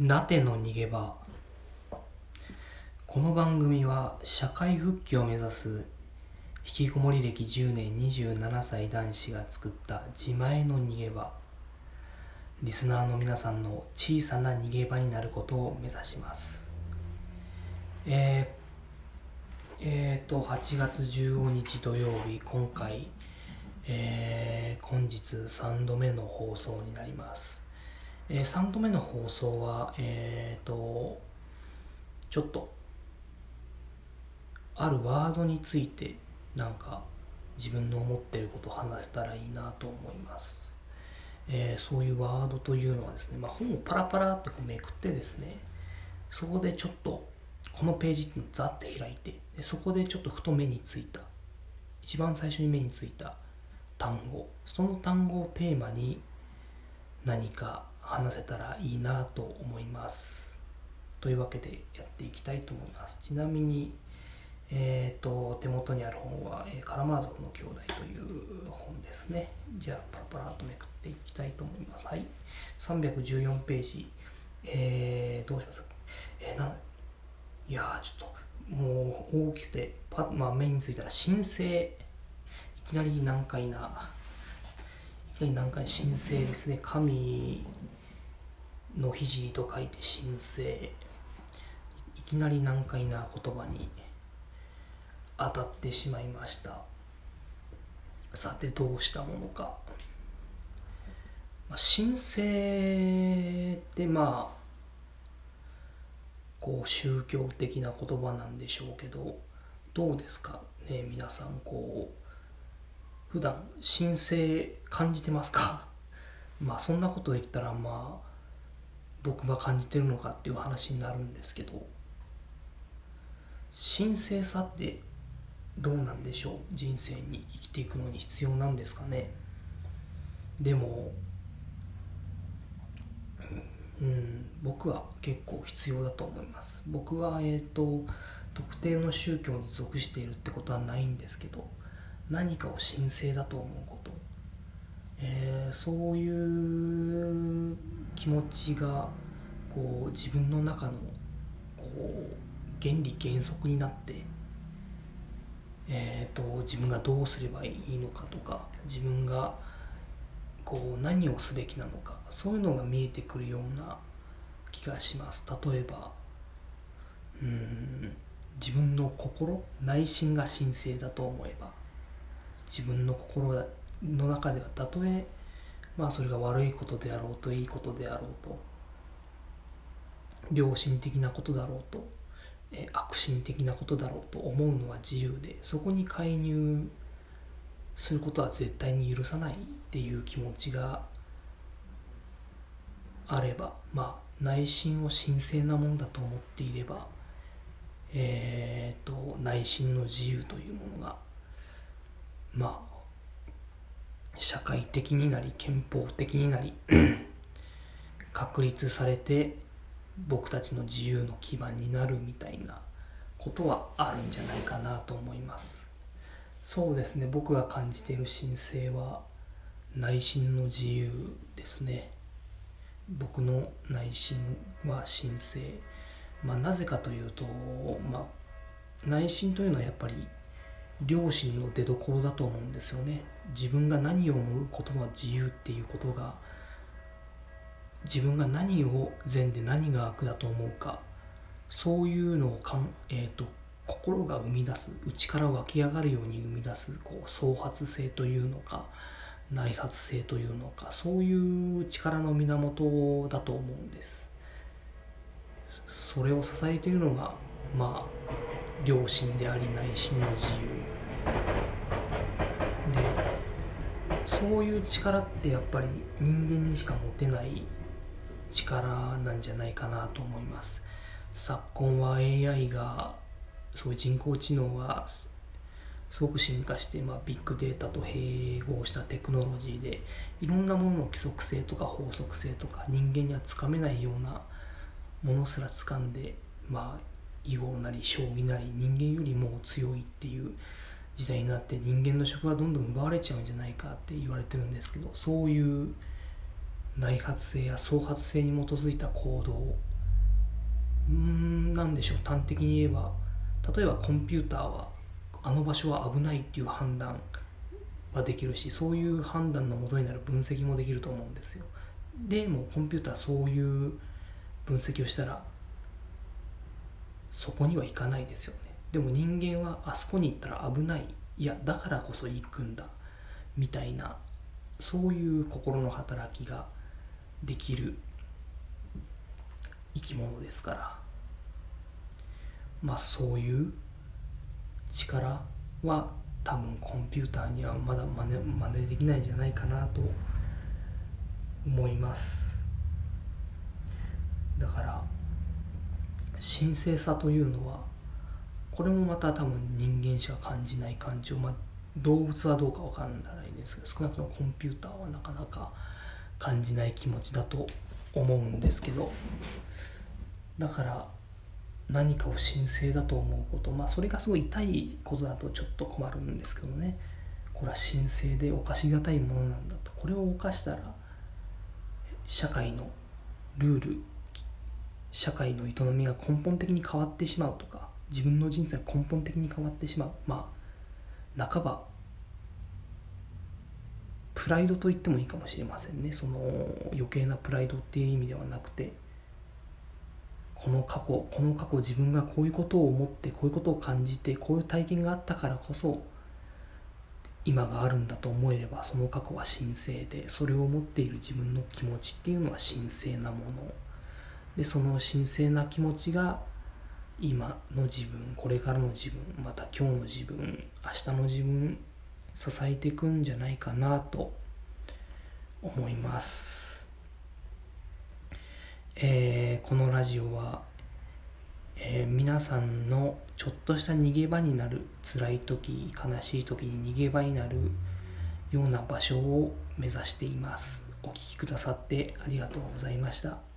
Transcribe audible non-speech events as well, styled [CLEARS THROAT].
なての逃げ場。この番組は社会復帰を目指す引きこもり歴10年27歳男子が作った自前の逃げ場。リスナーの皆さんの小さな逃げ場になることを目指します。えー、えー、と8月15日土曜日今回えー、本日3度目の放送になります。えー、3度目の放送は、えっ、ー、と、ちょっと、あるワードについて、なんか、自分の思ってることを話せたらいいなと思います。えー、そういうワードというのはですね、まあ、本をパラパラってめくってですね、そこでちょっと、このページってザッて開いてで、そこでちょっとふと目についた、一番最初に目についた単語、その単語をテーマに何か話せたらいいなと思います。というわけでやっていきたいと思います。ちなみにえーと、手元にある本は、えー、カラマー族の兄弟という本ですね。じゃあパラパラとめくっていきたいと思います。はい。314ページ。えー、どうします？えー、ないやちょっともう大きくてパ、まあ、目についたら申請いきなり難解ないきなり難解申請ですね。神の肘と書いて神聖。いきなり難解な言葉に当たってしまいました。さてどうしたものか、まあ、神聖ってまあこう宗教的な言葉なんでしょうけどどうですか？ね皆さんこう普段神聖感じてますか？[LAUGHS] まあそんなこと言ったらまあ僕が感じてるのかっていう話になるんですけど神聖さってどうなんでしょう？人生に生きていくのに必要なんですかね？でもうん僕は結構必要だと思います。僕はえっ、ー、と特定の宗教に属しているってことはないんですけど何かを神聖だと思うこと。えー、そういう気持ちがこう自分の中のこう原理原則になって、えーと、自分がどうすればいいのかとか自分がこう何をすべきなのかそういうのが見えてくるような気がします。例えばうん自分の心内心が神聖だと思えば自分の心の中ではたとえまあそれが悪いことであろうといいことであろうと良心的なことだろうと、え悪心的なことだろうと思うのは自由でそこに介入することは絶対に許さないっていう気持ちがあればまあ内心を神聖なものだと思っていればえっ、ー、と内心の自由というものがまあ社会的になり憲法的になり [CLEARS THROAT] 確立されて僕たちの自由の基盤になるみたいなことはあるんじゃないかなと思います。そうですね。僕が感じている神聖は内心の自由ですね。僕の内心は神聖。まあなぜかというとまあ内心というのはやっぱり良心の出どころだと思うんですよね。自分が何を思うことは自由っていうことが自分が何を善で何が悪だと思うか。そういうのをかん、えーと、心が生み出す内から湧き上がるように生み出すこう創発性というのか内発性というのかそういう力の源だと思うんです。それを支えているのがまあ良心であり内心の自由。でそういう力ってやっぱり人間にしか持てない力なんじゃないかなと思います。昨今は AI がそういう人工知能がすごく進化して、まあ、ビッグデータと併合したテクノロジーでいろんなものの規則性とか法則性とか人間にはつかめないようなものすら掴んでまあ囲碁なり将棋なり人間よりも強いっていう時代になって人間の職がどんどん奪われちゃうんじゃないかって言われてるんですけどそういう内発性や創発性に基づいた行動うんなんでしょう。端的に言えば例えばコンピューターはあの場所は危ないっていう判断はできるしそういう判断のもとになる分析もできると思うんですよ。でもコンピューターそういう分析をしたらそこには行かないですよね。でも人間はあそこに行ったら危ない。いやだからこそ行くんだ。みたいなそういう心の働きができる生き物ですから。まあそういう力は多分コンピューターにはまだ真似真似できないんじゃないかなと思います。だから神聖さというのはこれもまた多分人間しか感じない感情、まあ、動物はどうかわかんないですけど少なくともコンピューターはなかなか感じない気持ちだと思うんですけどだから何かを神聖だと思うことまあそれがすごい痛いことだとちょっと困るんですけどね。これは神聖で犯しがたいものなんだと。これを犯したら社会のルール社会の営みが根本的に変わってしまうとか自分の人生が根本的に変わってしまう。まあ半ばプライドと言ってもいいかもしれませんね。その余計なプライドっていう意味ではなくてこの過去この過去自分がこういうことを思ってこういうことを感じてこういう体験があったからこそ今があるんだと思えればその過去は神聖でそれを持っている自分の気持ちっていうのは神聖なもの。でその神聖な気持ちが今の自分これからの自分また今日の自分明日の自分支えていくんじゃないかなと思います。えー、このラジオは、えー、皆さんのちょっとした逃げ場になる辛い時悲しい時に逃げ場になるような場所を目指しています。お聴きくださってありがとうございました